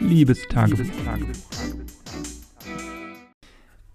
Liebestagebuch.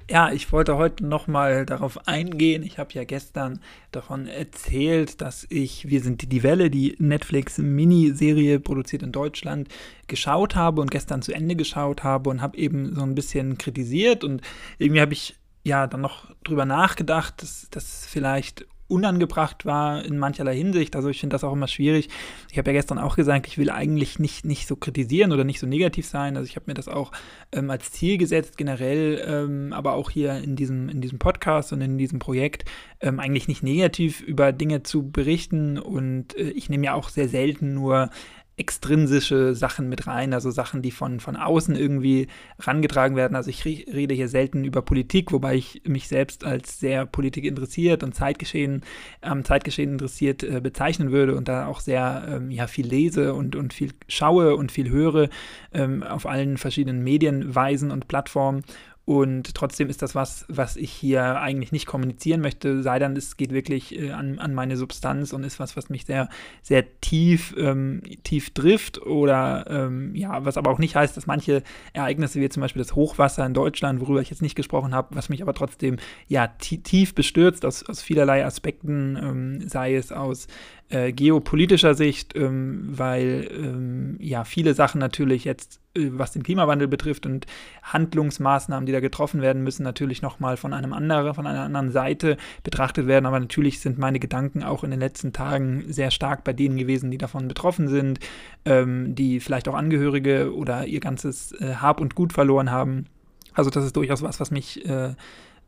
Ja, ich wollte heute nochmal darauf eingehen. Ich habe ja gestern davon erzählt, dass ich Wir sind die Welle, die Netflix-Miniserie produziert in Deutschland, geschaut habe und gestern zu Ende geschaut habe und habe eben so ein bisschen kritisiert und irgendwie habe ich ja dann noch drüber nachgedacht, dass das vielleicht unangebracht war in mancherlei Hinsicht. Also ich finde das auch immer schwierig. Ich habe ja gestern auch gesagt, ich will eigentlich nicht, nicht so kritisieren oder nicht so negativ sein. Also ich habe mir das auch ähm, als Ziel gesetzt, generell, ähm, aber auch hier in diesem, in diesem Podcast und in diesem Projekt, ähm, eigentlich nicht negativ über Dinge zu berichten. Und äh, ich nehme ja auch sehr selten nur extrinsische Sachen mit rein, also Sachen, die von, von außen irgendwie rangetragen werden. Also ich rede hier selten über Politik, wobei ich mich selbst als sehr Politik interessiert und Zeitgeschehen, ähm, Zeitgeschehen interessiert äh, bezeichnen würde und da auch sehr ähm, ja, viel lese und, und viel schaue und viel höre ähm, auf allen verschiedenen Medienweisen und Plattformen. Und trotzdem ist das was, was ich hier eigentlich nicht kommunizieren möchte, sei denn, es geht wirklich äh, an, an meine Substanz und ist was, was mich sehr, sehr tief, ähm, tief trifft. Oder ähm, ja, was aber auch nicht heißt, dass manche Ereignisse, wie zum Beispiel das Hochwasser in Deutschland, worüber ich jetzt nicht gesprochen habe, was mich aber trotzdem ja tief bestürzt aus, aus vielerlei Aspekten, ähm, sei es aus äh, geopolitischer Sicht, ähm, weil ähm, ja viele Sachen natürlich jetzt, was den Klimawandel betrifft und Handlungsmaßnahmen, die da getroffen werden müssen, natürlich nochmal von einem anderen, von einer anderen Seite betrachtet werden. Aber natürlich sind meine Gedanken auch in den letzten Tagen sehr stark bei denen gewesen, die davon betroffen sind, ähm, die vielleicht auch Angehörige oder ihr ganzes äh, Hab und Gut verloren haben. Also das ist durchaus was, was mich äh,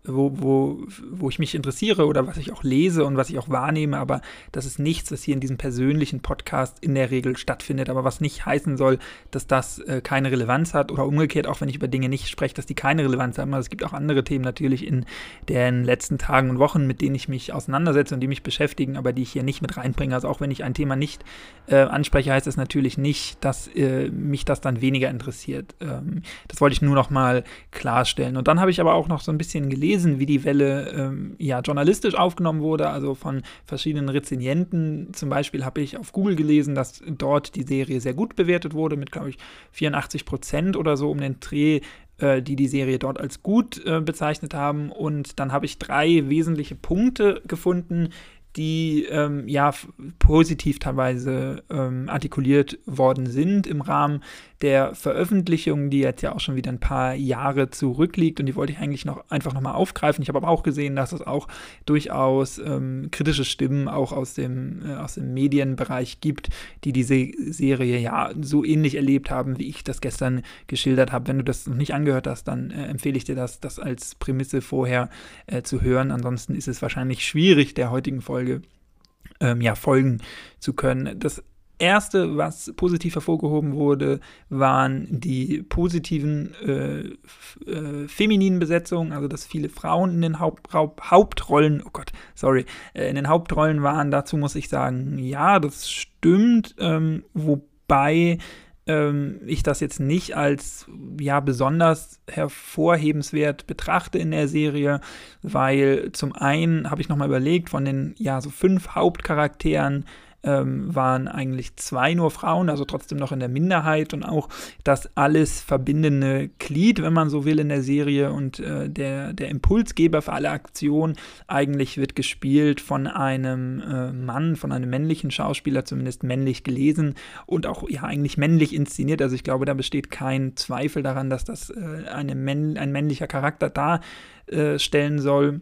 wo, wo, wo ich mich interessiere oder was ich auch lese und was ich auch wahrnehme, aber das ist nichts, was hier in diesem persönlichen Podcast in der Regel stattfindet, aber was nicht heißen soll, dass das äh, keine Relevanz hat oder umgekehrt, auch wenn ich über Dinge nicht spreche, dass die keine Relevanz haben. Also es gibt auch andere Themen natürlich in den letzten Tagen und Wochen, mit denen ich mich auseinandersetze und die mich beschäftigen, aber die ich hier nicht mit reinbringe. Also auch wenn ich ein Thema nicht äh, anspreche, heißt das natürlich nicht, dass äh, mich das dann weniger interessiert. Ähm, das wollte ich nur noch mal klarstellen. Und dann habe ich aber auch noch so ein bisschen gelesen, gelesen, wie die Welle ähm, ja, journalistisch aufgenommen wurde, also von verschiedenen Rezensienten. Zum Beispiel habe ich auf Google gelesen, dass dort die Serie sehr gut bewertet wurde, mit, glaube ich, 84 Prozent oder so um den Dreh äh, die die Serie dort als gut äh, bezeichnet haben. Und dann habe ich drei wesentliche Punkte gefunden, die ähm, ja positiv teilweise ähm, artikuliert worden sind im Rahmen der Veröffentlichung, die jetzt ja auch schon wieder ein paar Jahre zurückliegt und die wollte ich eigentlich noch einfach nochmal aufgreifen. Ich habe aber auch gesehen, dass es auch durchaus ähm, kritische Stimmen auch aus dem, äh, aus dem Medienbereich gibt, die diese Serie ja so ähnlich erlebt haben, wie ich das gestern geschildert habe. Wenn du das noch nicht angehört hast, dann äh, empfehle ich dir das, das als Prämisse vorher äh, zu hören. Ansonsten ist es wahrscheinlich schwierig, der heutigen Folge ähm, ja, folgen zu können. Das erste, was positiv hervorgehoben wurde, waren die positiven äh, äh, femininen Besetzungen, also dass viele Frauen in den Haupt, Haupt, Hauptrollen, oh Gott, sorry, äh, in den Hauptrollen waren. Dazu muss ich sagen, ja, das stimmt, ähm, wobei ähm, ich das jetzt nicht als ja besonders hervorhebenswert betrachte in der Serie, weil zum einen habe ich nochmal überlegt, von den ja so fünf Hauptcharakteren ähm, waren eigentlich zwei nur Frauen, also trotzdem noch in der Minderheit und auch das alles verbindende Glied, wenn man so will, in der Serie und äh, der, der Impulsgeber für alle Aktionen eigentlich wird gespielt von einem äh, Mann, von einem männlichen Schauspieler, zumindest männlich gelesen und auch ja eigentlich männlich inszeniert. Also ich glaube, da besteht kein Zweifel daran, dass das äh, eine Männ ein männlicher Charakter darstellen soll.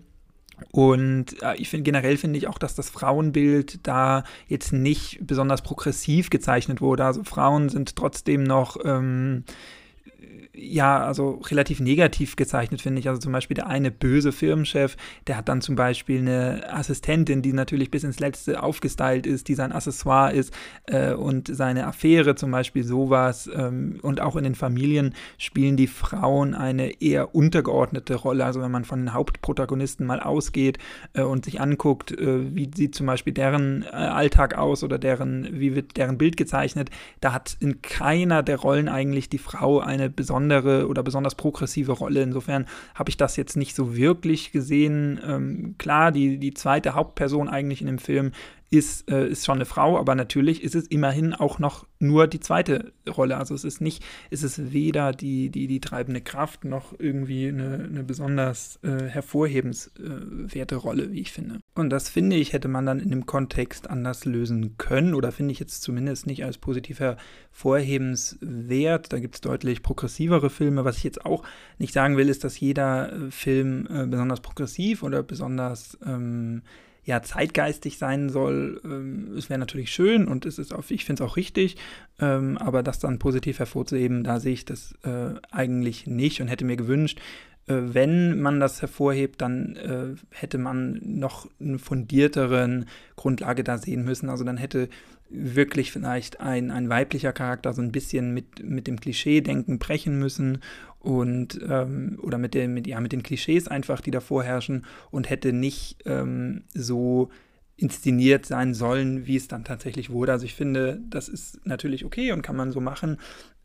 Und äh, ich finde generell finde ich auch, dass das Frauenbild da jetzt nicht besonders progressiv gezeichnet wurde. Also Frauen sind trotzdem noch ähm, ja, also relativ negativ gezeichnet, finde ich. Also zum Beispiel der eine böse Firmenchef, der hat dann zum Beispiel eine Assistentin, die natürlich bis ins Letzte aufgestylt ist, die sein Accessoire ist äh, und seine Affäre zum Beispiel sowas. Ähm, und auch in den Familien spielen die Frauen eine eher untergeordnete Rolle. Also wenn man von den Hauptprotagonisten mal ausgeht äh, und sich anguckt, äh, wie sieht zum Beispiel deren äh, Alltag aus oder deren, wie wird deren Bild gezeichnet, da hat in keiner der Rollen eigentlich die Frau eine besondere besondere oder besonders progressive Rolle. Insofern habe ich das jetzt nicht so wirklich gesehen. Ähm, klar, die, die zweite Hauptperson eigentlich in dem Film, ist, äh, ist schon eine Frau, aber natürlich ist es immerhin auch noch nur die zweite Rolle. Also es ist nicht, es ist weder die, die, die treibende Kraft noch irgendwie eine, eine besonders äh, hervorhebenswerte Rolle, wie ich finde. Und das finde ich, hätte man dann in dem Kontext anders lösen können oder finde ich jetzt zumindest nicht als positiv hervorhebenswert. Da gibt es deutlich progressivere Filme. Was ich jetzt auch nicht sagen will, ist, dass jeder äh, Film äh, besonders progressiv oder besonders ähm, ja, zeitgeistig sein soll, ähm, es wäre natürlich schön und es ist auch, ich finde es auch richtig, ähm, aber das dann positiv hervorzuheben, da sehe ich das äh, eigentlich nicht und hätte mir gewünscht, äh, wenn man das hervorhebt, dann äh, hätte man noch eine fundierteren Grundlage da sehen müssen. Also dann hätte wirklich vielleicht ein, ein weiblicher Charakter so ein bisschen mit, mit dem Klischee-Denken brechen müssen und ähm, oder mit, dem, mit, ja, mit den Klischees einfach, die da vorherrschen und hätte nicht ähm, so inszeniert sein sollen, wie es dann tatsächlich wurde. Also ich finde, das ist natürlich okay und kann man so machen,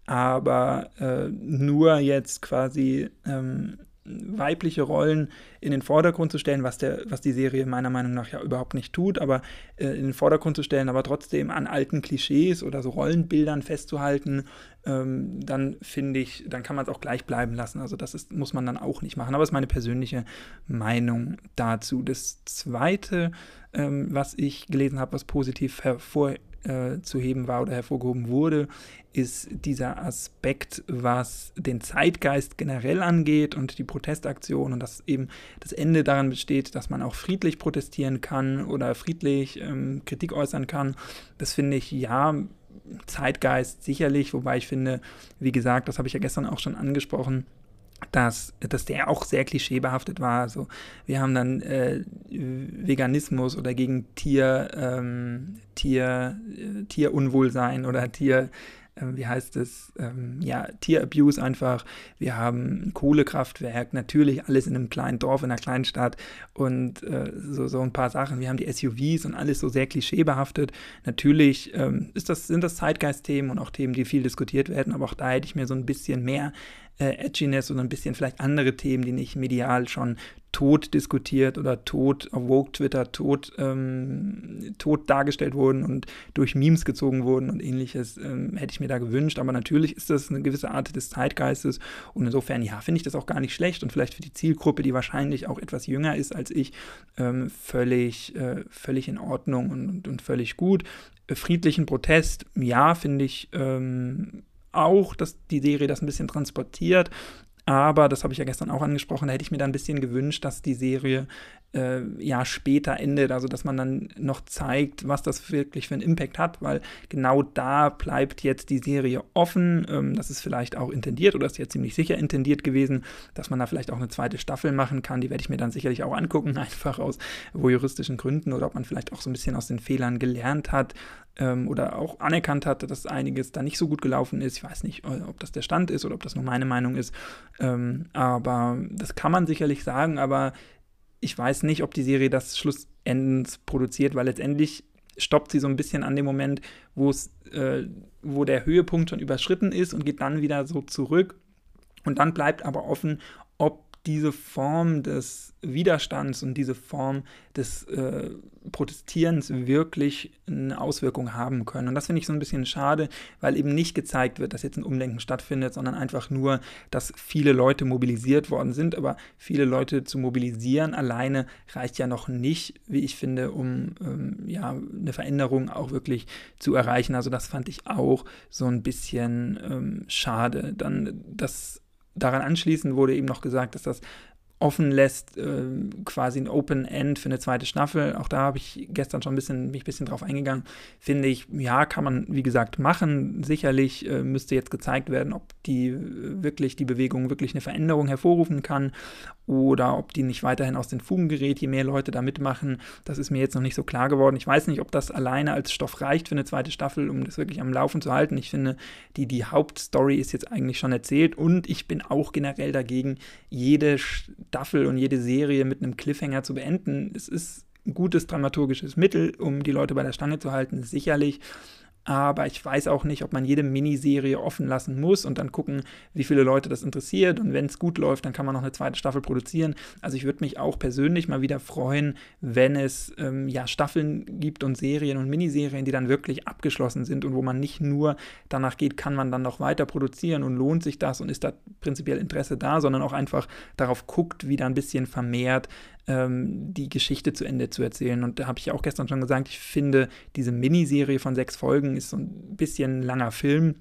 aber äh, nur jetzt quasi ähm, weibliche Rollen in den Vordergrund zu stellen, was, der, was die Serie meiner Meinung nach ja überhaupt nicht tut, aber äh, in den Vordergrund zu stellen, aber trotzdem an alten Klischees oder so Rollenbildern festzuhalten, ähm, dann finde ich, dann kann man es auch gleich bleiben lassen. Also das ist, muss man dann auch nicht machen. Aber das ist meine persönliche Meinung dazu. Das Zweite, ähm, was ich gelesen habe, was positiv hervor äh, zu heben war oder hervorgehoben wurde, ist dieser Aspekt, was den Zeitgeist generell angeht und die Protestaktion und dass eben das Ende daran besteht, dass man auch friedlich protestieren kann oder friedlich ähm, Kritik äußern kann. Das finde ich ja Zeitgeist sicherlich, wobei ich finde, wie gesagt, das habe ich ja gestern auch schon angesprochen, dass, dass der auch sehr klischeebehaftet war. Also wir haben dann äh, Veganismus oder gegen Tier, ähm, Tier, äh, Tierunwohlsein oder Tier, äh, wie heißt es, ähm, ja, Tierabuse einfach. Wir haben ein Kohlekraftwerk, natürlich alles in einem kleinen Dorf, in einer kleinen Stadt und äh, so, so ein paar Sachen. Wir haben die SUVs und alles so sehr klischeebehaftet. Natürlich ähm, ist das, sind das Zeitgeistthemen und auch Themen, die viel diskutiert werden, aber auch da hätte ich mir so ein bisschen mehr äh, Edginess und ein bisschen vielleicht andere Themen, die nicht medial schon tot diskutiert oder tot auf Woke Twitter tot, ähm, tot dargestellt wurden und durch Memes gezogen wurden und ähnliches, ähm, hätte ich mir da gewünscht. Aber natürlich ist das eine gewisse Art des Zeitgeistes und insofern, ja, finde ich das auch gar nicht schlecht und vielleicht für die Zielgruppe, die wahrscheinlich auch etwas jünger ist als ich, ähm, völlig, äh, völlig in Ordnung und, und, und völlig gut. friedlichen Protest, ja, finde ich ähm, auch, dass die Serie das ein bisschen transportiert. Aber, das habe ich ja gestern auch angesprochen, da hätte ich mir dann ein bisschen gewünscht, dass die Serie äh, ja später endet, also dass man dann noch zeigt, was das wirklich für einen Impact hat, weil genau da bleibt jetzt die Serie offen. Ähm, das ist vielleicht auch intendiert oder ist ja ziemlich sicher intendiert gewesen, dass man da vielleicht auch eine zweite Staffel machen kann. Die werde ich mir dann sicherlich auch angucken, einfach aus juristischen Gründen oder ob man vielleicht auch so ein bisschen aus den Fehlern gelernt hat ähm, oder auch anerkannt hat, dass einiges da nicht so gut gelaufen ist. Ich weiß nicht, äh, ob das der Stand ist oder ob das nur meine Meinung ist. Ähm, aber das kann man sicherlich sagen, aber ich weiß nicht, ob die Serie das schlussendlich produziert, weil letztendlich stoppt sie so ein bisschen an dem Moment, wo es, äh, wo der Höhepunkt schon überschritten ist und geht dann wieder so zurück. Und dann bleibt aber offen, diese Form des Widerstands und diese Form des äh, Protestierens wirklich eine Auswirkung haben können. Und das finde ich so ein bisschen schade, weil eben nicht gezeigt wird, dass jetzt ein Umdenken stattfindet, sondern einfach nur, dass viele Leute mobilisiert worden sind. Aber viele Leute zu mobilisieren alleine reicht ja noch nicht, wie ich finde, um ähm, ja, eine Veränderung auch wirklich zu erreichen. Also das fand ich auch so ein bisschen ähm, schade. Dann das daran anschließend wurde eben noch gesagt, dass das offen lässt, äh, quasi ein Open End für eine zweite Staffel. Auch da habe ich gestern schon ein bisschen, mich ein bisschen drauf eingegangen. Finde ich, ja, kann man, wie gesagt, machen. Sicherlich äh, müsste jetzt gezeigt werden, ob die wirklich, die Bewegung wirklich eine Veränderung hervorrufen kann oder ob die nicht weiterhin aus den Fugen gerät, je mehr Leute da mitmachen. Das ist mir jetzt noch nicht so klar geworden. Ich weiß nicht, ob das alleine als Stoff reicht für eine zweite Staffel, um das wirklich am Laufen zu halten. Ich finde, die, die Hauptstory ist jetzt eigentlich schon erzählt und ich bin auch generell dagegen, jede Staffel und jede Serie mit einem Cliffhanger zu beenden. Es ist ein gutes dramaturgisches Mittel, um die Leute bei der Stange zu halten, sicherlich. Aber ich weiß auch nicht, ob man jede Miniserie offen lassen muss und dann gucken, wie viele Leute das interessiert. Und wenn es gut läuft, dann kann man noch eine zweite Staffel produzieren. Also ich würde mich auch persönlich mal wieder freuen, wenn es ähm, ja Staffeln gibt und Serien und Miniserien, die dann wirklich abgeschlossen sind und wo man nicht nur danach geht, kann man dann noch weiter produzieren und lohnt sich das und ist da prinzipiell Interesse da, sondern auch einfach darauf guckt, wie da ein bisschen vermehrt ähm, die Geschichte zu Ende zu erzählen. Und da habe ich auch gestern schon gesagt, ich finde, diese Miniserie von sechs Folgen ist so ein bisschen langer Film.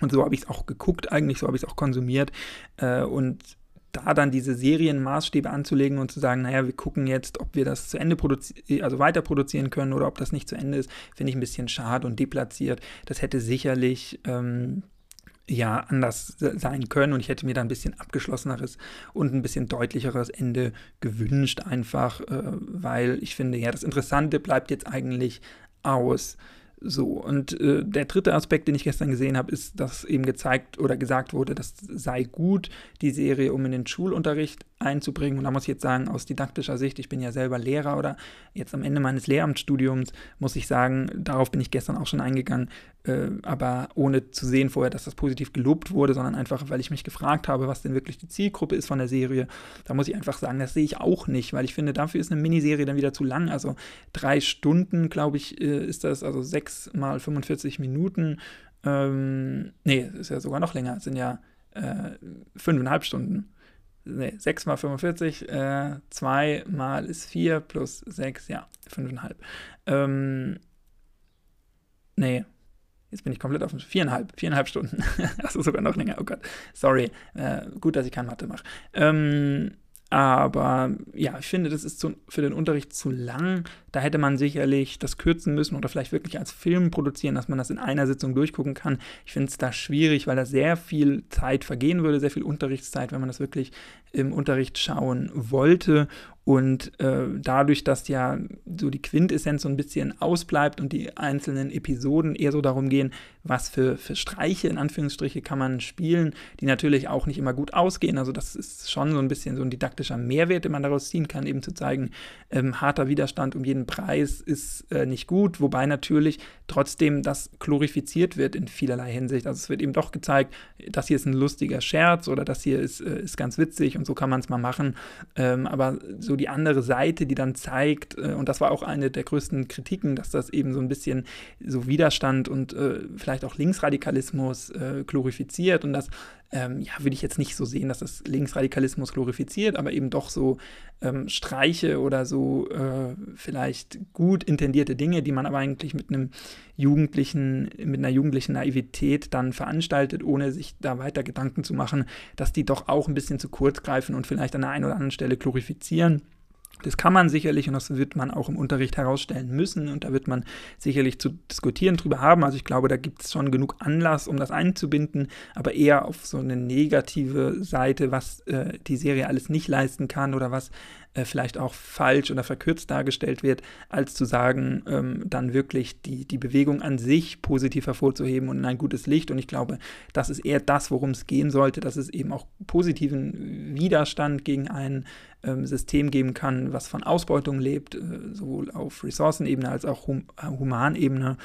Und so habe ich es auch geguckt, eigentlich, so habe ich es auch konsumiert. Äh, und da dann diese Serienmaßstäbe anzulegen und zu sagen, naja, wir gucken jetzt, ob wir das zu Ende produzieren, also weiter produzieren können oder ob das nicht zu Ende ist, finde ich ein bisschen schade und deplatziert. Das hätte sicherlich ähm, ja anders sein können und ich hätte mir da ein bisschen abgeschlosseneres und ein bisschen deutlicheres Ende gewünscht, einfach äh, weil ich finde, ja, das Interessante bleibt jetzt eigentlich aus. So, und äh, der dritte Aspekt, den ich gestern gesehen habe, ist, dass eben gezeigt oder gesagt wurde, das sei gut, die Serie, um in den Schulunterricht einzubringen. Und da muss ich jetzt sagen, aus didaktischer Sicht, ich bin ja selber Lehrer oder jetzt am Ende meines Lehramtsstudiums, muss ich sagen, darauf bin ich gestern auch schon eingegangen, äh, aber ohne zu sehen vorher, dass das positiv gelobt wurde, sondern einfach, weil ich mich gefragt habe, was denn wirklich die Zielgruppe ist von der Serie. Da muss ich einfach sagen, das sehe ich auch nicht, weil ich finde, dafür ist eine Miniserie dann wieder zu lang. Also drei Stunden, glaube ich, äh, ist das, also sechs mal 45 Minuten. Ähm, nee, ist ja sogar noch länger, es sind ja äh, fünfeinhalb Stunden nee, 6 mal 45, äh, 2 mal ist 4 plus 6, ja, 5,5. Ähm, nee, jetzt bin ich komplett auf 4,5, 4,5 Stunden. also sogar noch länger, oh Gott, sorry, äh, gut, dass ich keine Mathe mache. Ähm, aber ja, ich finde, das ist zu, für den Unterricht zu lang. Da hätte man sicherlich das kürzen müssen oder vielleicht wirklich als Film produzieren, dass man das in einer Sitzung durchgucken kann. Ich finde es da schwierig, weil da sehr viel Zeit vergehen würde, sehr viel Unterrichtszeit, wenn man das wirklich im Unterricht schauen wollte. Und äh, dadurch, dass ja so die Quintessenz so ein bisschen ausbleibt und die einzelnen Episoden eher so darum gehen, was für, für Streiche in Anführungsstriche kann man spielen, die natürlich auch nicht immer gut ausgehen. Also das ist schon so ein bisschen so ein didaktischer Mehrwert, den man daraus ziehen kann, eben zu zeigen, ähm, harter Widerstand um jeden Preis ist äh, nicht gut, wobei natürlich trotzdem das glorifiziert wird in vielerlei Hinsicht. Also es wird eben doch gezeigt, das hier ist ein lustiger Scherz oder das hier ist, äh, ist ganz witzig und so kann man es mal machen. Ähm, aber so die andere Seite, die dann zeigt, äh, und das war auch eine der größten Kritiken, dass das eben so ein bisschen so Widerstand und äh, vielleicht auch Linksradikalismus äh, glorifiziert und das ähm, ja, würde ich jetzt nicht so sehen, dass das Linksradikalismus glorifiziert, aber eben doch so ähm, Streiche oder so äh, vielleicht gut intendierte Dinge, die man aber eigentlich mit einem jugendlichen, mit einer jugendlichen Naivität dann veranstaltet, ohne sich da weiter Gedanken zu machen, dass die doch auch ein bisschen zu kurz greifen und vielleicht an der einen oder anderen Stelle glorifizieren. Das kann man sicherlich und das wird man auch im Unterricht herausstellen müssen und da wird man sicherlich zu diskutieren drüber haben. Also ich glaube, da gibt es schon genug Anlass, um das einzubinden, aber eher auf so eine negative Seite, was äh, die Serie alles nicht leisten kann oder was äh, vielleicht auch falsch oder verkürzt dargestellt wird, als zu sagen, ähm, dann wirklich die, die Bewegung an sich positiv hervorzuheben und in ein gutes Licht. Und ich glaube, das ist eher das, worum es gehen sollte, dass es eben auch positiven Widerstand gegen ein ähm, System geben kann, was von Ausbeutung lebt, äh, sowohl auf Ressourcenebene als auch hum äh, Humanebene.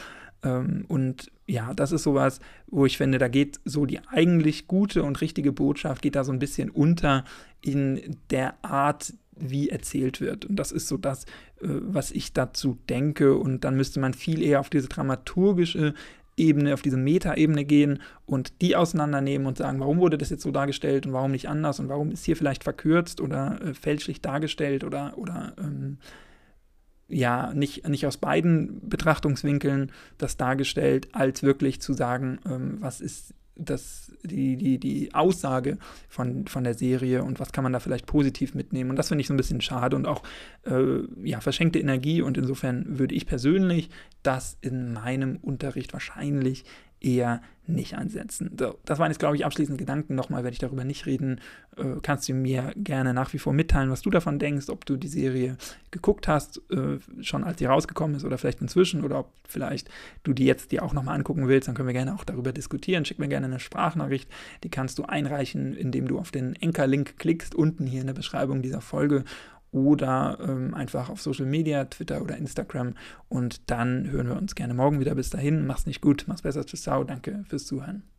Ähm, und ja, das ist sowas, wo ich finde, da geht so die eigentlich gute und richtige Botschaft, geht da so ein bisschen unter in der Art, wie erzählt wird. Und das ist so das, äh, was ich dazu denke. Und dann müsste man viel eher auf diese dramaturgische Ebene, auf diese Metaebene gehen und die auseinandernehmen und sagen, warum wurde das jetzt so dargestellt und warum nicht anders und warum ist hier vielleicht verkürzt oder äh, fälschlich dargestellt oder, oder ähm, ja, nicht, nicht aus beiden Betrachtungswinkeln das dargestellt, als wirklich zu sagen, ähm, was ist das, die, die, die Aussage von, von der Serie und was kann man da vielleicht positiv mitnehmen. Und das finde ich so ein bisschen schade und auch äh, ja, verschenkte Energie. Und insofern würde ich persönlich das in meinem Unterricht wahrscheinlich eher nicht einsetzen. So, das waren jetzt, glaube ich, abschließende Gedanken. Nochmal werde ich darüber nicht reden. Äh, kannst du mir gerne nach wie vor mitteilen, was du davon denkst, ob du die Serie geguckt hast, äh, schon als sie rausgekommen ist oder vielleicht inzwischen oder ob vielleicht du die jetzt dir auch nochmal angucken willst, dann können wir gerne auch darüber diskutieren. Schick mir gerne eine Sprachnachricht, die kannst du einreichen, indem du auf den Enker-Link klickst, unten hier in der Beschreibung dieser Folge oder ähm, einfach auf Social Media, Twitter oder Instagram. Und dann hören wir uns gerne morgen wieder. Bis dahin, mach's nicht gut, mach's besser, tschüss, ciao, danke fürs Zuhören.